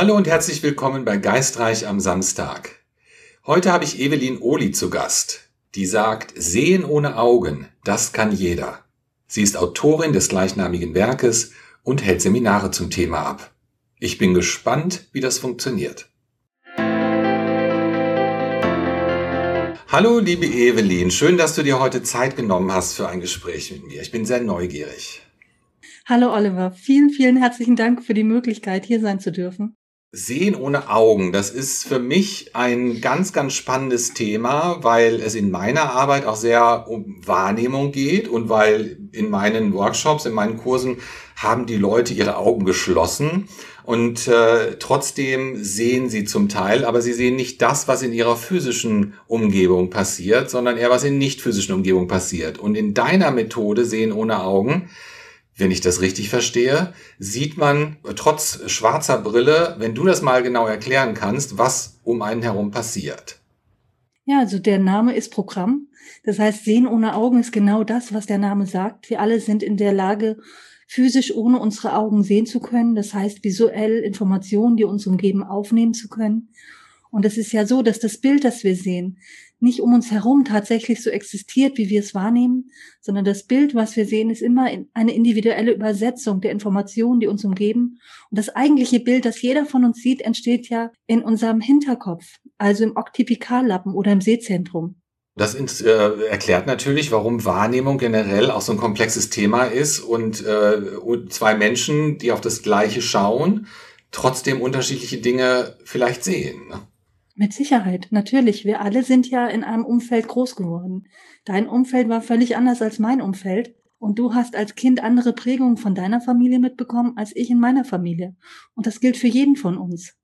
Hallo und herzlich willkommen bei Geistreich am Samstag. Heute habe ich Evelyn Ohli zu Gast, die sagt, Sehen ohne Augen, das kann jeder. Sie ist Autorin des gleichnamigen Werkes und hält Seminare zum Thema ab. Ich bin gespannt, wie das funktioniert. Hallo, liebe Evelyn, schön, dass du dir heute Zeit genommen hast für ein Gespräch mit mir. Ich bin sehr neugierig. Hallo Oliver, vielen, vielen herzlichen Dank für die Möglichkeit, hier sein zu dürfen. Sehen ohne Augen, das ist für mich ein ganz, ganz spannendes Thema, weil es in meiner Arbeit auch sehr um Wahrnehmung geht und weil in meinen Workshops, in meinen Kursen haben die Leute ihre Augen geschlossen und äh, trotzdem sehen sie zum Teil, aber sie sehen nicht das, was in ihrer physischen Umgebung passiert, sondern eher was in nicht physischen Umgebung passiert. Und in deiner Methode Sehen ohne Augen wenn ich das richtig verstehe, sieht man trotz schwarzer Brille, wenn du das mal genau erklären kannst, was um einen herum passiert. Ja, also der Name ist Programm. Das heißt, Sehen ohne Augen ist genau das, was der Name sagt. Wir alle sind in der Lage, physisch ohne unsere Augen sehen zu können. Das heißt, visuell Informationen, die uns umgeben, aufnehmen zu können. Und es ist ja so, dass das Bild, das wir sehen, nicht um uns herum tatsächlich so existiert, wie wir es wahrnehmen, sondern das Bild, was wir sehen, ist immer eine individuelle Übersetzung der Informationen, die uns umgeben. Und das eigentliche Bild, das jeder von uns sieht, entsteht ja in unserem Hinterkopf, also im Oktipikallappen oder im Sehzentrum. Das äh, erklärt natürlich, warum Wahrnehmung generell auch so ein komplexes Thema ist und, äh, zwei Menschen, die auf das Gleiche schauen, trotzdem unterschiedliche Dinge vielleicht sehen. Ne? Mit Sicherheit, natürlich. Wir alle sind ja in einem Umfeld groß geworden. Dein Umfeld war völlig anders als mein Umfeld. Und du hast als Kind andere Prägungen von deiner Familie mitbekommen als ich in meiner Familie. Und das gilt für jeden von uns.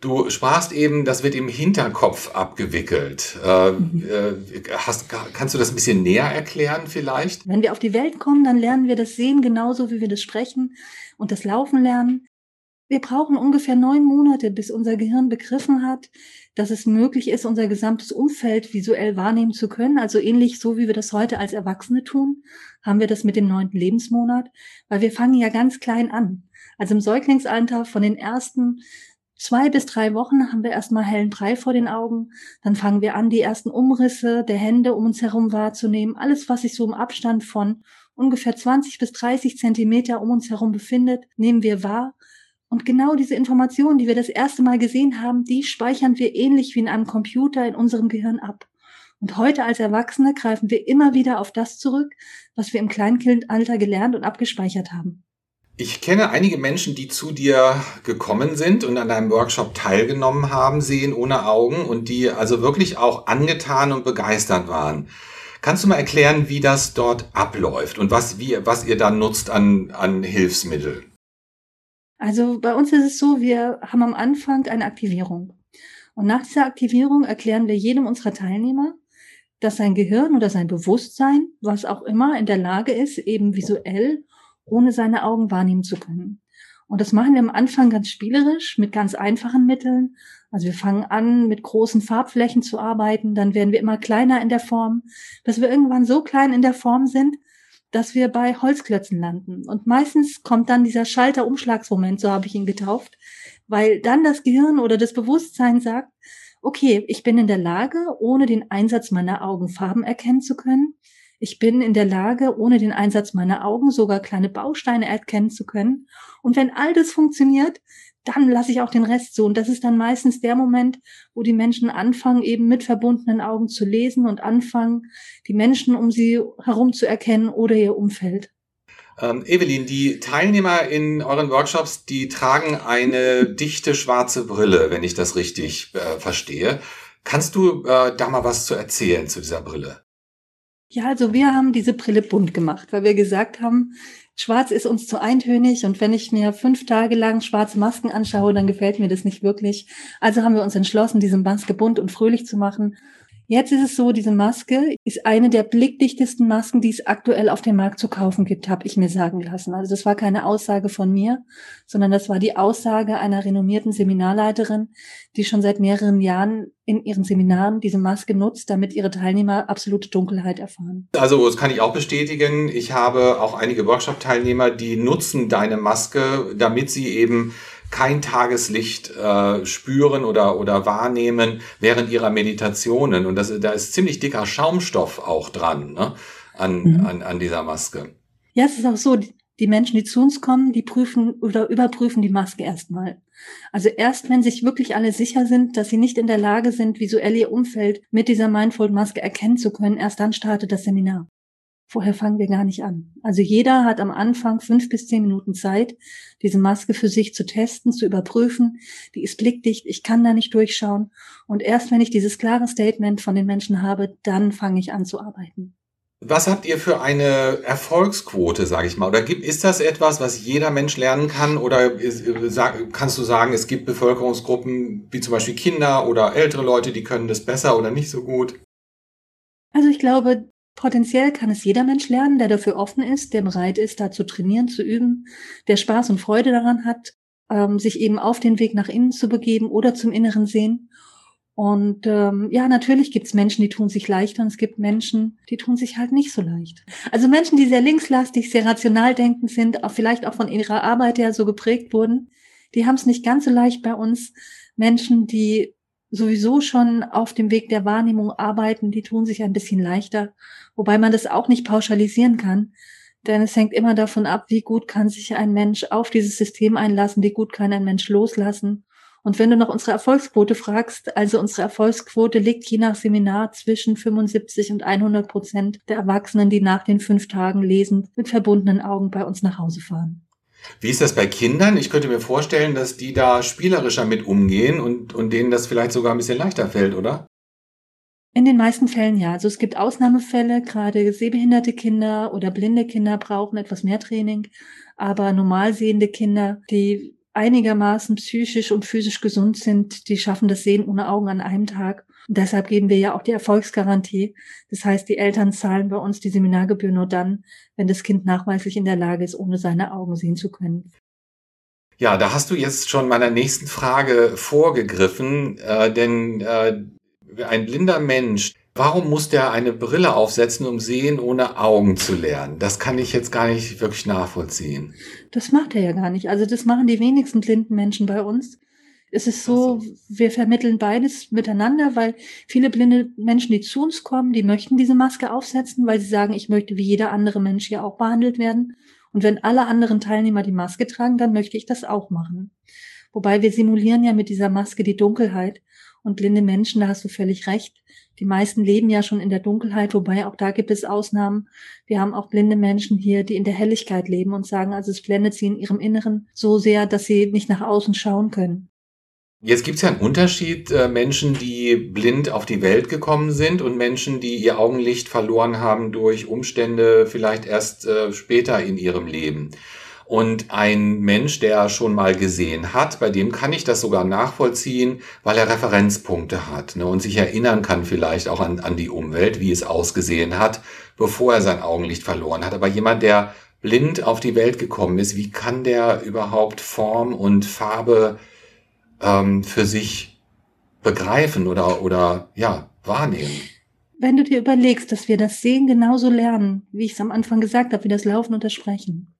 Du sprachst eben, das wird im Hinterkopf abgewickelt. Äh, mhm. äh, hast, kannst du das ein bisschen näher erklären vielleicht? Wenn wir auf die Welt kommen, dann lernen wir das Sehen genauso, wie wir das Sprechen und das Laufen lernen. Wir brauchen ungefähr neun Monate, bis unser Gehirn begriffen hat, dass es möglich ist, unser gesamtes Umfeld visuell wahrnehmen zu können. Also ähnlich so, wie wir das heute als Erwachsene tun, haben wir das mit dem neunten Lebensmonat, weil wir fangen ja ganz klein an. Also im Säuglingsalter von den ersten zwei bis drei Wochen haben wir erstmal hellen Brei vor den Augen. Dann fangen wir an, die ersten Umrisse der Hände um uns herum wahrzunehmen. Alles, was sich so im Abstand von ungefähr 20 bis 30 Zentimeter um uns herum befindet, nehmen wir wahr und genau diese Informationen, die wir das erste Mal gesehen haben, die speichern wir ähnlich wie in einem Computer in unserem Gehirn ab. Und heute als Erwachsene greifen wir immer wieder auf das zurück, was wir im Kleinkindalter gelernt und abgespeichert haben. Ich kenne einige Menschen, die zu dir gekommen sind und an deinem Workshop teilgenommen haben, sehen ohne Augen und die also wirklich auch angetan und begeistert waren. Kannst du mal erklären, wie das dort abläuft und was, wie, was ihr da nutzt an, an Hilfsmitteln? Also bei uns ist es so, wir haben am Anfang eine Aktivierung. Und nach dieser Aktivierung erklären wir jedem unserer Teilnehmer, dass sein Gehirn oder sein Bewusstsein, was auch immer, in der Lage ist, eben visuell ohne seine Augen wahrnehmen zu können. Und das machen wir am Anfang ganz spielerisch mit ganz einfachen Mitteln. Also wir fangen an, mit großen Farbflächen zu arbeiten, dann werden wir immer kleiner in der Form, bis wir irgendwann so klein in der Form sind, dass wir bei Holzklötzen landen. Und meistens kommt dann dieser Schalter-Umschlagsmoment, so habe ich ihn getauft, weil dann das Gehirn oder das Bewusstsein sagt, okay, ich bin in der Lage, ohne den Einsatz meiner Augen Farben erkennen zu können. Ich bin in der Lage, ohne den Einsatz meiner Augen sogar kleine Bausteine erkennen zu können. Und wenn all das funktioniert, dann lasse ich auch den Rest so. Und das ist dann meistens der Moment, wo die Menschen anfangen, eben mit verbundenen Augen zu lesen und anfangen, die Menschen um sie herum zu erkennen oder ihr Umfeld. Ähm, Evelyn, die Teilnehmer in euren Workshops, die tragen eine dichte schwarze Brille, wenn ich das richtig äh, verstehe. Kannst du äh, da mal was zu erzählen zu dieser Brille? Ja, also wir haben diese Brille bunt gemacht, weil wir gesagt haben, Schwarz ist uns zu eintönig und wenn ich mir fünf Tage lang schwarze Masken anschaue, dann gefällt mir das nicht wirklich. Also haben wir uns entschlossen, diese Maske bunt und fröhlich zu machen Jetzt ist es so, diese Maske ist eine der blickdichtesten Masken, die es aktuell auf dem Markt zu kaufen gibt, habe ich mir sagen lassen. Also das war keine Aussage von mir, sondern das war die Aussage einer renommierten Seminarleiterin, die schon seit mehreren Jahren in ihren Seminaren diese Maske nutzt, damit ihre Teilnehmer absolute Dunkelheit erfahren. Also das kann ich auch bestätigen. Ich habe auch einige Workshop-Teilnehmer, die nutzen deine Maske, damit sie eben kein Tageslicht äh, spüren oder, oder wahrnehmen während ihrer Meditationen. Und das, da ist ziemlich dicker Schaumstoff auch dran ne? an, mhm. an, an dieser Maske. Ja, es ist auch so, die Menschen, die zu uns kommen, die prüfen oder überprüfen die Maske erstmal. Also erst wenn sich wirklich alle sicher sind, dass sie nicht in der Lage sind, visuell ihr Umfeld mit dieser Mindfold-Maske erkennen zu können, erst dann startet das Seminar. Vorher fangen wir gar nicht an. Also jeder hat am Anfang fünf bis zehn Minuten Zeit, diese Maske für sich zu testen, zu überprüfen. Die ist blickdicht, ich kann da nicht durchschauen. Und erst wenn ich dieses klare Statement von den Menschen habe, dann fange ich an zu arbeiten. Was habt ihr für eine Erfolgsquote, sage ich mal? Oder gibt, ist das etwas, was jeder Mensch lernen kann? Oder ist, kannst du sagen, es gibt Bevölkerungsgruppen wie zum Beispiel Kinder oder ältere Leute, die können das besser oder nicht so gut? Also ich glaube, potenziell kann es jeder Mensch lernen, der dafür offen ist, der bereit ist, da zu trainieren, zu üben, der Spaß und Freude daran hat, ähm, sich eben auf den Weg nach innen zu begeben oder zum inneren Sehen. Und ähm, ja, natürlich gibt es Menschen, die tun sich leichter und es gibt Menschen, die tun sich halt nicht so leicht. Also Menschen, die sehr linkslastig, sehr rational denkend sind, auch vielleicht auch von ihrer Arbeit her so geprägt wurden, die haben es nicht ganz so leicht bei uns. Menschen, die sowieso schon auf dem Weg der Wahrnehmung arbeiten, die tun sich ein bisschen leichter, wobei man das auch nicht pauschalisieren kann. Denn es hängt immer davon ab, wie gut kann sich ein Mensch auf dieses System einlassen, wie gut kann ein Mensch loslassen und wenn du noch unsere Erfolgsquote fragst, also unsere Erfolgsquote liegt je nach Seminar zwischen 75 und 100 Prozent der Erwachsenen, die nach den fünf Tagen lesend mit verbundenen Augen bei uns nach Hause fahren. Wie ist das bei Kindern? Ich könnte mir vorstellen, dass die da spielerischer mit umgehen und, und denen das vielleicht sogar ein bisschen leichter fällt, oder? In den meisten Fällen ja. Also es gibt Ausnahmefälle, gerade sehbehinderte Kinder oder blinde Kinder brauchen etwas mehr Training, aber normal sehende Kinder, die einigermaßen psychisch und physisch gesund sind, die schaffen das Sehen ohne Augen an einem Tag. Und deshalb geben wir ja auch die Erfolgsgarantie. Das heißt, die Eltern zahlen bei uns die Seminargebühr nur dann, wenn das Kind nachweislich in der Lage ist, ohne seine Augen sehen zu können. Ja, da hast du jetzt schon meiner nächsten Frage vorgegriffen, äh, denn äh, ein blinder Mensch, Warum muss der eine Brille aufsetzen, um sehen ohne Augen zu lernen? Das kann ich jetzt gar nicht wirklich nachvollziehen. Das macht er ja gar nicht. Also das machen die wenigsten blinden Menschen bei uns. Es ist so, wir vermitteln beides miteinander, weil viele blinde Menschen, die zu uns kommen, die möchten diese Maske aufsetzen, weil sie sagen, ich möchte wie jeder andere Mensch hier auch behandelt werden. Und wenn alle anderen Teilnehmer die Maske tragen, dann möchte ich das auch machen. Wobei wir simulieren ja mit dieser Maske die Dunkelheit. Und blinde Menschen, da hast du völlig recht, die meisten leben ja schon in der Dunkelheit, wobei auch da gibt es Ausnahmen. Wir haben auch blinde Menschen hier, die in der Helligkeit leben und sagen, also es blendet sie in ihrem Inneren so sehr, dass sie nicht nach außen schauen können. Jetzt gibt es ja einen Unterschied, äh, Menschen, die blind auf die Welt gekommen sind und Menschen, die ihr Augenlicht verloren haben durch Umstände vielleicht erst äh, später in ihrem Leben. Und ein Mensch, der schon mal gesehen hat, bei dem kann ich das sogar nachvollziehen, weil er Referenzpunkte hat ne, und sich erinnern kann vielleicht auch an, an die Umwelt, wie es ausgesehen hat, bevor er sein Augenlicht verloren hat. Aber jemand, der blind auf die Welt gekommen ist, wie kann der überhaupt Form und Farbe ähm, für sich begreifen oder, oder ja, wahrnehmen? Wenn du dir überlegst, dass wir das Sehen genauso lernen, wie ich es am Anfang gesagt habe, wie das Laufen und das Sprechen,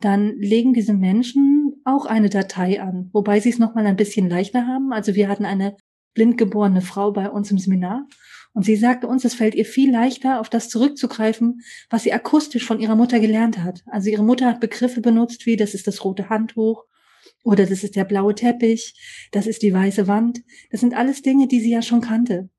dann legen diese Menschen auch eine Datei an, wobei sie es nochmal ein bisschen leichter haben. Also wir hatten eine blindgeborene Frau bei uns im Seminar und sie sagte uns, es fällt ihr viel leichter, auf das zurückzugreifen, was sie akustisch von ihrer Mutter gelernt hat. Also ihre Mutter hat Begriffe benutzt wie, das ist das rote Handtuch oder das ist der blaue Teppich, das ist die weiße Wand. Das sind alles Dinge, die sie ja schon kannte.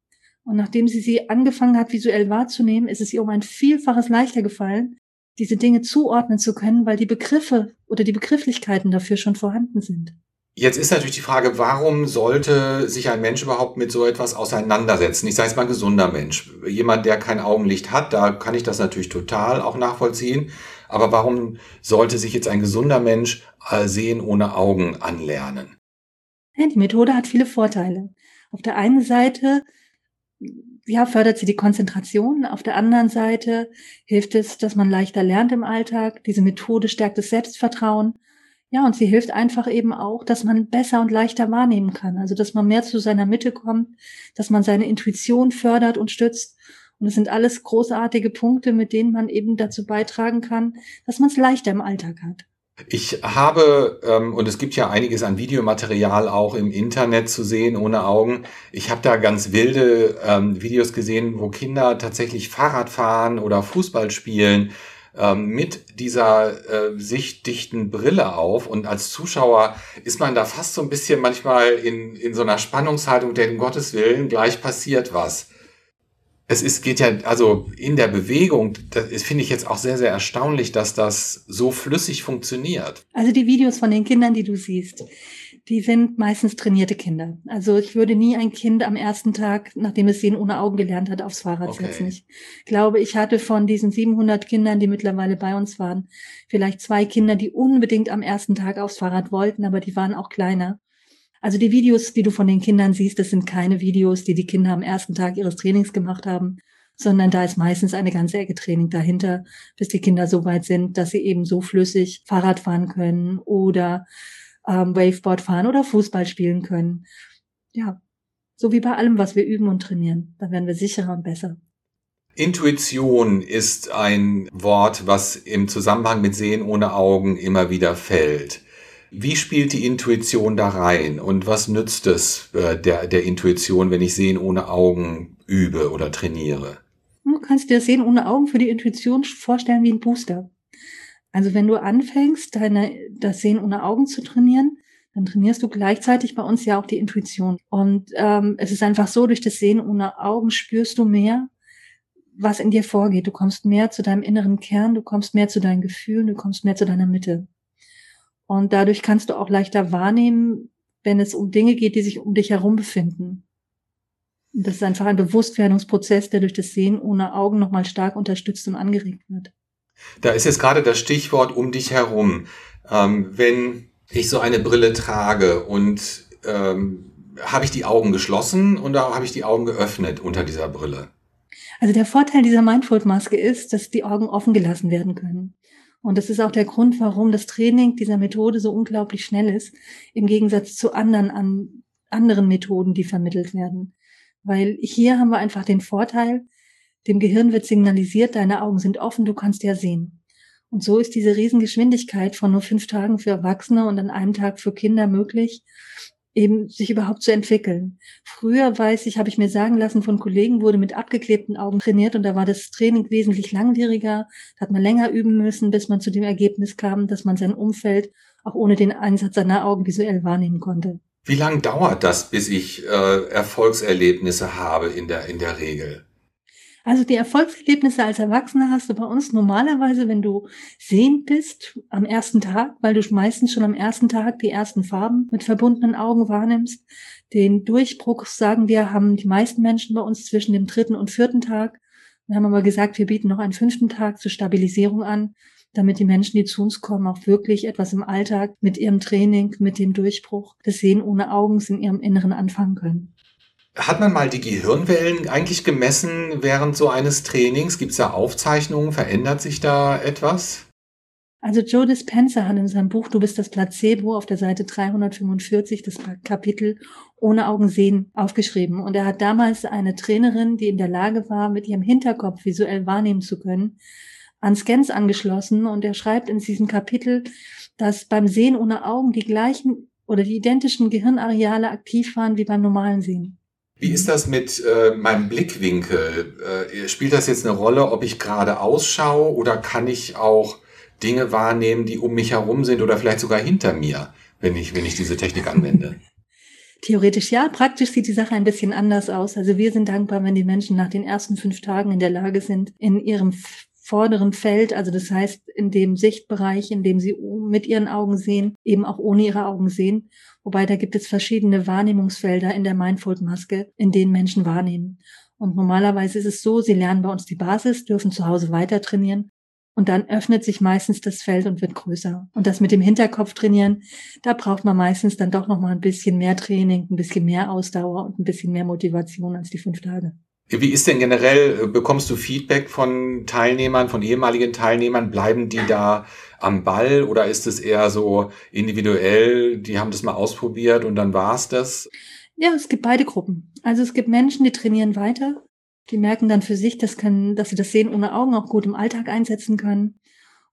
Und nachdem sie sie angefangen hat, visuell wahrzunehmen, ist es ihr um ein Vielfaches leichter gefallen, diese Dinge zuordnen zu können, weil die Begriffe oder die Begrifflichkeiten dafür schon vorhanden sind. Jetzt ist natürlich die Frage, warum sollte sich ein Mensch überhaupt mit so etwas auseinandersetzen? Ich sage jetzt mal ein gesunder Mensch. Jemand, der kein Augenlicht hat, da kann ich das natürlich total auch nachvollziehen. Aber warum sollte sich jetzt ein gesunder Mensch äh, sehen ohne Augen anlernen? Die Methode hat viele Vorteile. Auf der einen Seite ja, fördert sie die Konzentration. Auf der anderen Seite hilft es, dass man leichter lernt im Alltag. Diese Methode stärkt das Selbstvertrauen. Ja, und sie hilft einfach eben auch, dass man besser und leichter wahrnehmen kann. Also, dass man mehr zu seiner Mitte kommt, dass man seine Intuition fördert und stützt. Und es sind alles großartige Punkte, mit denen man eben dazu beitragen kann, dass man es leichter im Alltag hat. Ich habe, ähm, und es gibt ja einiges an Videomaterial auch im Internet zu sehen ohne Augen. Ich habe da ganz wilde ähm, Videos gesehen, wo Kinder tatsächlich Fahrrad fahren oder Fußball spielen ähm, mit dieser äh, sichtdichten Brille auf. Und als Zuschauer ist man da fast so ein bisschen manchmal in, in so einer Spannungshaltung, denn um Gottes Willen, gleich passiert was es ist, geht ja, also in der Bewegung, das finde ich jetzt auch sehr, sehr erstaunlich, dass das so flüssig funktioniert. Also die Videos von den Kindern, die du siehst, die sind meistens trainierte Kinder. Also ich würde nie ein Kind am ersten Tag, nachdem es Sehen ohne Augen gelernt hat, aufs Fahrrad okay. setzen. Ich glaube, ich hatte von diesen 700 Kindern, die mittlerweile bei uns waren, vielleicht zwei Kinder, die unbedingt am ersten Tag aufs Fahrrad wollten, aber die waren auch kleiner. Also die Videos, die du von den Kindern siehst, das sind keine Videos, die die Kinder am ersten Tag ihres Trainings gemacht haben, sondern da ist meistens eine ganze Ecke Training dahinter, bis die Kinder so weit sind, dass sie eben so flüssig Fahrrad fahren können oder ähm, Waveboard fahren oder Fußball spielen können. Ja, so wie bei allem, was wir üben und trainieren. Da werden wir sicherer und besser. Intuition ist ein Wort, was im Zusammenhang mit Sehen ohne Augen immer wieder fällt. Wie spielt die Intuition da rein und was nützt es äh, der, der Intuition, wenn ich Sehen ohne Augen übe oder trainiere? Du kannst dir Sehen ohne Augen für die Intuition vorstellen wie ein Booster. Also wenn du anfängst, deine, das Sehen ohne Augen zu trainieren, dann trainierst du gleichzeitig bei uns ja auch die Intuition. Und ähm, es ist einfach so, durch das Sehen ohne Augen spürst du mehr, was in dir vorgeht. Du kommst mehr zu deinem inneren Kern, du kommst mehr zu deinen Gefühlen, du kommst mehr zu deiner Mitte. Und dadurch kannst du auch leichter wahrnehmen, wenn es um Dinge geht, die sich um dich herum befinden. Und das ist einfach ein Bewusstwerdungsprozess, der durch das Sehen ohne Augen nochmal stark unterstützt und angeregt wird. Da ist jetzt gerade das Stichwort um dich herum. Ähm, wenn ich so eine Brille trage und ähm, habe ich die Augen geschlossen oder habe ich die Augen geöffnet unter dieser Brille? Also der Vorteil dieser Mindfold-Maske ist, dass die Augen offen gelassen werden können. Und das ist auch der Grund, warum das Training dieser Methode so unglaublich schnell ist, im Gegensatz zu anderen, an, anderen Methoden, die vermittelt werden. Weil hier haben wir einfach den Vorteil, dem Gehirn wird signalisiert, deine Augen sind offen, du kannst ja sehen. Und so ist diese Riesengeschwindigkeit von nur fünf Tagen für Erwachsene und an einem Tag für Kinder möglich, eben sich überhaupt zu entwickeln. Früher weiß ich, habe ich mir sagen lassen von Kollegen, wurde mit abgeklebten Augen trainiert und da war das Training wesentlich langwieriger. Da hat man länger üben müssen, bis man zu dem Ergebnis kam, dass man sein Umfeld auch ohne den Einsatz seiner Augen visuell wahrnehmen konnte. Wie lang dauert das, bis ich äh, Erfolgserlebnisse habe in der, in der Regel? Also die Erfolgserlebnisse als Erwachsener hast du bei uns normalerweise, wenn du sehend bist, am ersten Tag, weil du meistens schon am ersten Tag die ersten Farben mit verbundenen Augen wahrnimmst. Den Durchbruch, sagen wir, haben die meisten Menschen bei uns zwischen dem dritten und vierten Tag. Wir haben aber gesagt, wir bieten noch einen fünften Tag zur Stabilisierung an, damit die Menschen, die zu uns kommen, auch wirklich etwas im Alltag mit ihrem Training, mit dem Durchbruch des Sehen ohne Augen in ihrem Inneren anfangen können. Hat man mal die Gehirnwellen eigentlich gemessen während so eines Trainings? Gibt es da Aufzeichnungen? Verändert sich da etwas? Also Joe Dispenza hat in seinem Buch Du bist das Placebo auf der Seite 345 das Kapitel Ohne Augen sehen aufgeschrieben. Und er hat damals eine Trainerin, die in der Lage war, mit ihrem Hinterkopf visuell wahrnehmen zu können, an Scans angeschlossen. Und er schreibt in diesem Kapitel, dass beim Sehen ohne Augen die gleichen oder die identischen Gehirnareale aktiv waren wie beim normalen Sehen. Wie ist das mit äh, meinem Blickwinkel? Äh, spielt das jetzt eine Rolle, ob ich gerade ausschaue oder kann ich auch Dinge wahrnehmen, die um mich herum sind oder vielleicht sogar hinter mir, wenn ich, wenn ich diese Technik anwende? Theoretisch ja, praktisch sieht die Sache ein bisschen anders aus. Also wir sind dankbar, wenn die Menschen nach den ersten fünf Tagen in der Lage sind, in ihrem vorderen Feld, also das heißt in dem Sichtbereich, in dem sie mit ihren Augen sehen, eben auch ohne ihre Augen sehen. Wobei da gibt es verschiedene Wahrnehmungsfelder in der Mindfold-Maske, in denen Menschen wahrnehmen. Und normalerweise ist es so, sie lernen bei uns die Basis, dürfen zu Hause weiter trainieren und dann öffnet sich meistens das Feld und wird größer. Und das mit dem Hinterkopf trainieren, da braucht man meistens dann doch noch mal ein bisschen mehr Training, ein bisschen mehr Ausdauer und ein bisschen mehr Motivation als die fünf Tage. Wie ist denn generell, äh, bekommst du Feedback von Teilnehmern, von ehemaligen Teilnehmern? Bleiben die da am Ball oder ist es eher so individuell, die haben das mal ausprobiert und dann war's das? Ja, es gibt beide Gruppen. Also es gibt Menschen, die trainieren weiter, die merken dann für sich, dass, können, dass sie das Sehen ohne Augen auch gut im Alltag einsetzen können.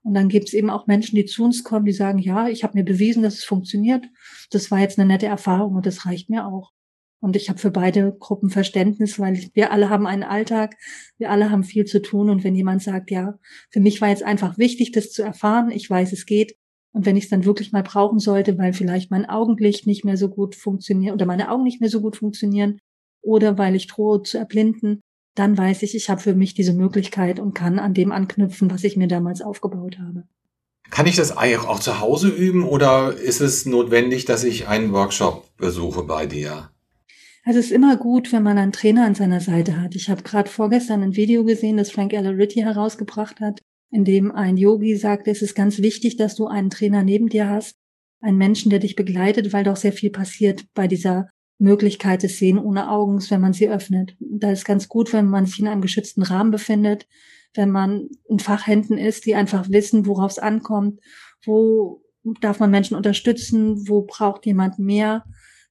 Und dann gibt es eben auch Menschen, die zu uns kommen, die sagen, ja, ich habe mir bewiesen, dass es funktioniert. Das war jetzt eine nette Erfahrung und das reicht mir auch. Und ich habe für beide Gruppen Verständnis, weil wir alle haben einen Alltag, wir alle haben viel zu tun. Und wenn jemand sagt, ja, für mich war jetzt einfach wichtig, das zu erfahren, ich weiß, es geht. Und wenn ich es dann wirklich mal brauchen sollte, weil vielleicht mein Augenlicht nicht mehr so gut funktioniert oder meine Augen nicht mehr so gut funktionieren oder weil ich drohe zu erblinden, dann weiß ich, ich habe für mich diese Möglichkeit und kann an dem anknüpfen, was ich mir damals aufgebaut habe. Kann ich das auch zu Hause üben oder ist es notwendig, dass ich einen Workshop besuche bei dir? Also es ist immer gut, wenn man einen Trainer an seiner Seite hat. Ich habe gerade vorgestern ein Video gesehen, das Frank Ritty herausgebracht hat, in dem ein Yogi sagt, es ist ganz wichtig, dass du einen Trainer neben dir hast, einen Menschen, der dich begleitet, weil doch sehr viel passiert bei dieser Möglichkeit des Sehen ohne Augen, wenn man sie öffnet. Da ist ganz gut, wenn man sich in einem geschützten Rahmen befindet, wenn man in Fachhänden ist, die einfach wissen, worauf es ankommt, wo darf man Menschen unterstützen, wo braucht jemand mehr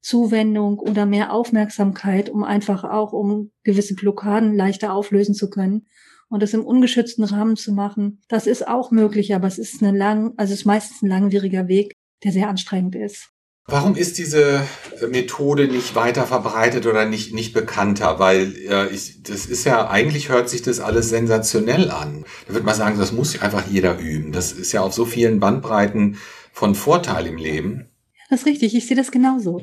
Zuwendung oder mehr Aufmerksamkeit, um einfach auch um gewisse Blockaden leichter auflösen zu können. Und das im ungeschützten Rahmen zu machen, das ist auch möglich, aber es ist eine lang, also es ist meistens ein langwieriger Weg, der sehr anstrengend ist. Warum ist diese Methode nicht weiter verbreitet oder nicht, nicht bekannter? Weil äh, ich, das ist ja, eigentlich hört sich das alles sensationell an. Da würde man sagen, das muss einfach jeder üben. Das ist ja auf so vielen Bandbreiten von Vorteil im Leben. Das ist richtig, ich sehe das genauso.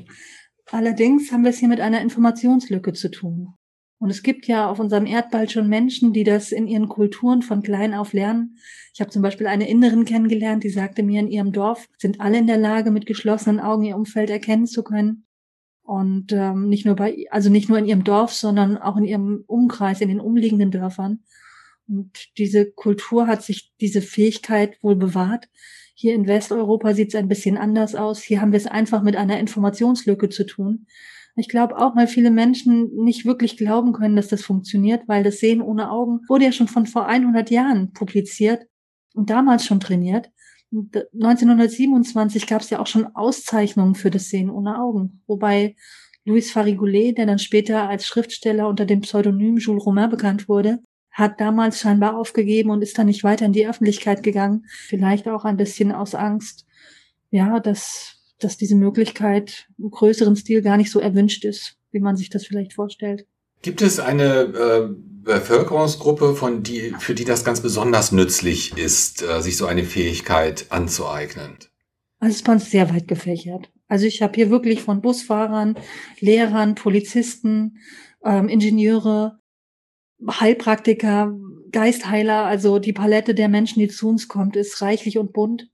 Allerdings haben wir es hier mit einer Informationslücke zu tun. Und es gibt ja auf unserem Erdball schon Menschen, die das in ihren Kulturen von klein auf lernen. Ich habe zum Beispiel eine Innerin kennengelernt, die sagte mir, in ihrem Dorf sind alle in der Lage, mit geschlossenen Augen ihr Umfeld erkennen zu können. Und ähm, nicht nur bei, also nicht nur in ihrem Dorf, sondern auch in ihrem Umkreis, in den umliegenden Dörfern. Und diese Kultur hat sich diese Fähigkeit wohl bewahrt, hier in Westeuropa sieht es ein bisschen anders aus. Hier haben wir es einfach mit einer Informationslücke zu tun. Ich glaube auch, weil viele Menschen nicht wirklich glauben können, dass das funktioniert, weil das Sehen ohne Augen wurde ja schon von vor 100 Jahren publiziert und damals schon trainiert. 1927 gab es ja auch schon Auszeichnungen für das Sehen ohne Augen, wobei Louis Farigoulet, der dann später als Schriftsteller unter dem Pseudonym Jules Romain bekannt wurde, hat damals scheinbar aufgegeben und ist dann nicht weiter in die Öffentlichkeit gegangen. Vielleicht auch ein bisschen aus Angst, ja, dass, dass diese Möglichkeit im größeren Stil gar nicht so erwünscht ist, wie man sich das vielleicht vorstellt. Gibt es eine äh, Bevölkerungsgruppe, von die, für die das ganz besonders nützlich ist, äh, sich so eine Fähigkeit anzueignen? Also es uns sehr weit gefächert. Also ich habe hier wirklich von Busfahrern, Lehrern, Polizisten, ähm, Ingenieure, Heilpraktiker, Geistheiler, also die Palette der Menschen, die zu uns kommt, ist reichlich und bunt.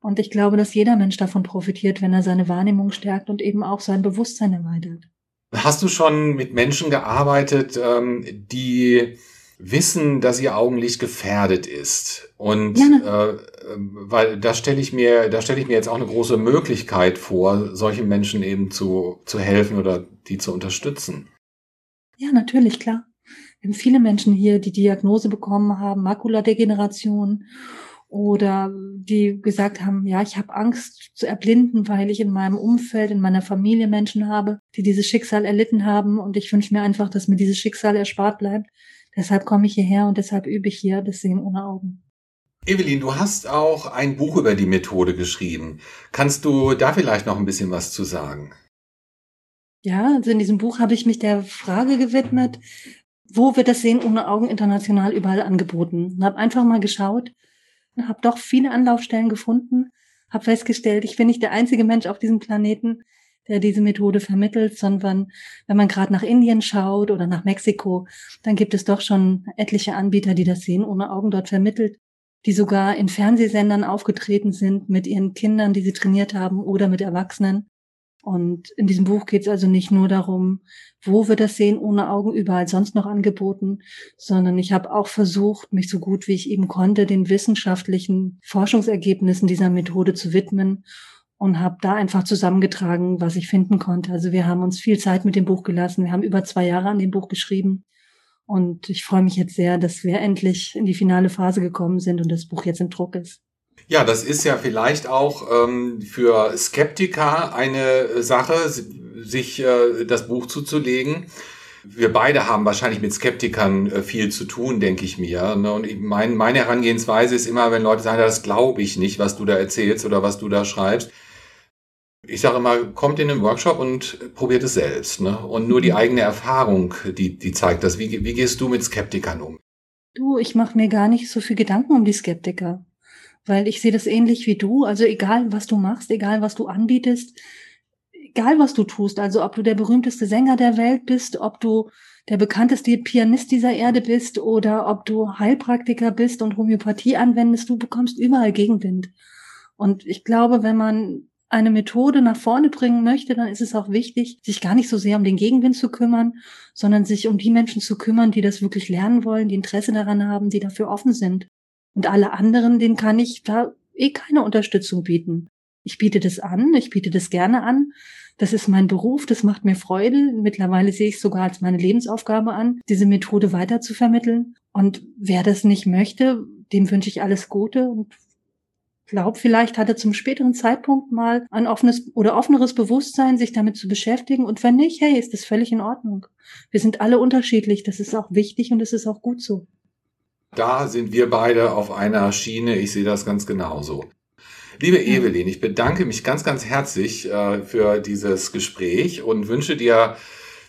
Und ich glaube, dass jeder Mensch davon profitiert, wenn er seine Wahrnehmung stärkt und eben auch sein Bewusstsein erweitert. Hast du schon mit Menschen gearbeitet, ähm, die wissen, dass ihr Augenlicht gefährdet ist? Und ja, äh, weil da stelle ich mir, da stelle ich mir jetzt auch eine große Möglichkeit vor, solchen Menschen eben zu, zu helfen oder die zu unterstützen. Ja, natürlich, klar. Wir haben viele Menschen hier, die Diagnose bekommen haben, Makuladegeneration oder die gesagt haben, ja, ich habe Angst zu erblinden, weil ich in meinem Umfeld, in meiner Familie Menschen habe, die dieses Schicksal erlitten haben und ich wünsche mir einfach, dass mir dieses Schicksal erspart bleibt. Deshalb komme ich hierher und deshalb übe ich hier das Sehen ohne Augen. Evelyn, du hast auch ein Buch über die Methode geschrieben. Kannst du da vielleicht noch ein bisschen was zu sagen? Ja, also in diesem Buch habe ich mich der Frage gewidmet, wo wird das Sehen ohne Augen international überall angeboten? Und habe einfach mal geschaut und habe doch viele Anlaufstellen gefunden, habe festgestellt, ich bin nicht der einzige Mensch auf diesem Planeten, der diese Methode vermittelt, sondern wenn man gerade nach Indien schaut oder nach Mexiko, dann gibt es doch schon etliche Anbieter, die das Sehen ohne Augen dort vermittelt, die sogar in Fernsehsendern aufgetreten sind mit ihren Kindern, die sie trainiert haben oder mit Erwachsenen. Und in diesem Buch geht es also nicht nur darum, wo wird das Sehen ohne Augen überall sonst noch angeboten, sondern ich habe auch versucht, mich so gut wie ich eben konnte, den wissenschaftlichen Forschungsergebnissen dieser Methode zu widmen und habe da einfach zusammengetragen, was ich finden konnte. Also wir haben uns viel Zeit mit dem Buch gelassen. Wir haben über zwei Jahre an dem Buch geschrieben. Und ich freue mich jetzt sehr, dass wir endlich in die finale Phase gekommen sind und das Buch jetzt im Druck ist. Ja, das ist ja vielleicht auch ähm, für Skeptiker eine Sache, sich äh, das Buch zuzulegen. wir beide haben wahrscheinlich mit Skeptikern äh, viel zu tun, denke ich mir. Ne? Und mein, meine Herangehensweise ist immer, wenn Leute sagen, das glaube ich nicht, was du da erzählst oder was du da schreibst. Ich sage immer, kommt in den Workshop und probiert es selbst. Ne? Und nur die mhm. eigene Erfahrung, die, die zeigt das. Wie, wie gehst du mit Skeptikern um? Du, ich mache mir gar nicht so viel Gedanken um die Skeptiker, weil ich sehe das ähnlich wie du. Also egal, was du machst, egal, was du anbietest, egal was du tust, also ob du der berühmteste Sänger der Welt bist, ob du der bekannteste Pianist dieser Erde bist oder ob du Heilpraktiker bist und Homöopathie anwendest, du bekommst überall Gegenwind. Und ich glaube, wenn man eine Methode nach vorne bringen möchte, dann ist es auch wichtig, sich gar nicht so sehr um den Gegenwind zu kümmern, sondern sich um die Menschen zu kümmern, die das wirklich lernen wollen, die Interesse daran haben, die dafür offen sind. Und alle anderen, denen kann ich da eh keine Unterstützung bieten. Ich biete das an, ich biete das gerne an, das ist mein Beruf, das macht mir Freude. Mittlerweile sehe ich es sogar als meine Lebensaufgabe an, diese Methode weiter zu vermitteln. Und wer das nicht möchte, dem wünsche ich alles Gute und glaube, vielleicht hat er zum späteren Zeitpunkt mal ein offenes oder offeneres Bewusstsein, sich damit zu beschäftigen. Und wenn nicht, hey, ist das völlig in Ordnung. Wir sind alle unterschiedlich. Das ist auch wichtig und es ist auch gut so. Da sind wir beide auf einer Schiene. Ich sehe das ganz genauso. Liebe Evelyn, ich bedanke mich ganz, ganz herzlich äh, für dieses Gespräch und wünsche dir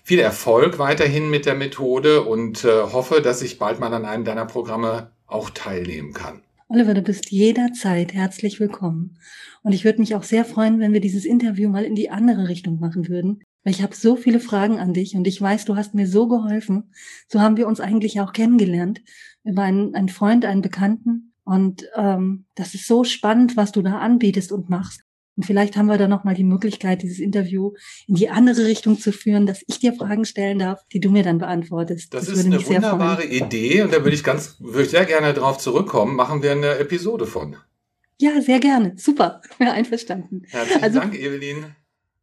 viel Erfolg weiterhin mit der Methode und äh, hoffe, dass ich bald mal an einem deiner Programme auch teilnehmen kann. Oliver, du bist jederzeit herzlich willkommen. Und ich würde mich auch sehr freuen, wenn wir dieses Interview mal in die andere Richtung machen würden. Weil ich habe so viele Fragen an dich und ich weiß, du hast mir so geholfen. So haben wir uns eigentlich auch kennengelernt über einen, einen Freund, einen Bekannten, und ähm, das ist so spannend, was du da anbietest und machst. Und vielleicht haben wir da nochmal die Möglichkeit, dieses Interview in die andere Richtung zu führen, dass ich dir Fragen stellen darf, die du mir dann beantwortest. Das, das ist eine wunderbare Idee und da würde ich ganz, würde ich sehr gerne darauf zurückkommen. Machen wir eine Episode von. Ja, sehr gerne. Super. Ja, einverstanden. Herzlichen also, Dank, Evelyn.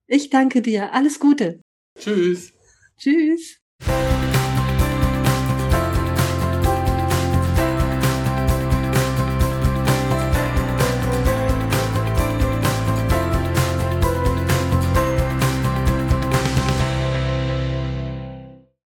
Ich danke dir. Alles Gute. Tschüss. Tschüss.